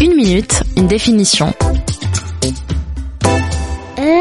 Une minute, une définition.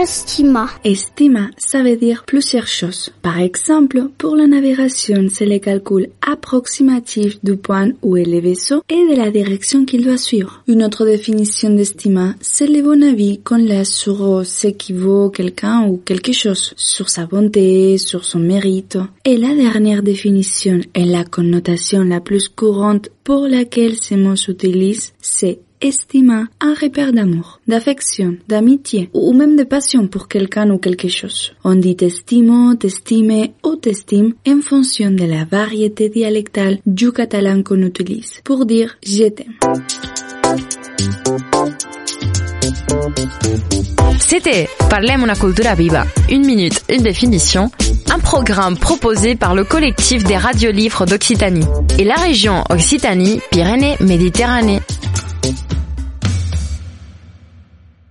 Estima. Estima, ça veut dire plusieurs choses. Par exemple, pour la navigation, c'est le calcul approximatif du point où est le vaisseau et de la direction qu'il doit suivre. Une autre définition d'estima, c'est le bon avis qu'on laisse sur ce qui vaut quelqu'un ou quelque chose, sur sa bonté, sur son mérite. Et la dernière définition et la connotation la plus courante pour laquelle ces mots s'utilisent, c'est estima un repère d'amour, d'affection, d'amitié ou même de passion pour quelqu'un ou quelque chose. On dit estimo, t'estime ou t'estime en fonction de la variété dialectale du catalan qu'on utilise pour dire je t'aime. C'était Parlem una cultura viva, une minute, une définition, un programme proposé par le collectif des radiolivres d'Occitanie et la région Occitanie-Pyrénées-Méditerranée.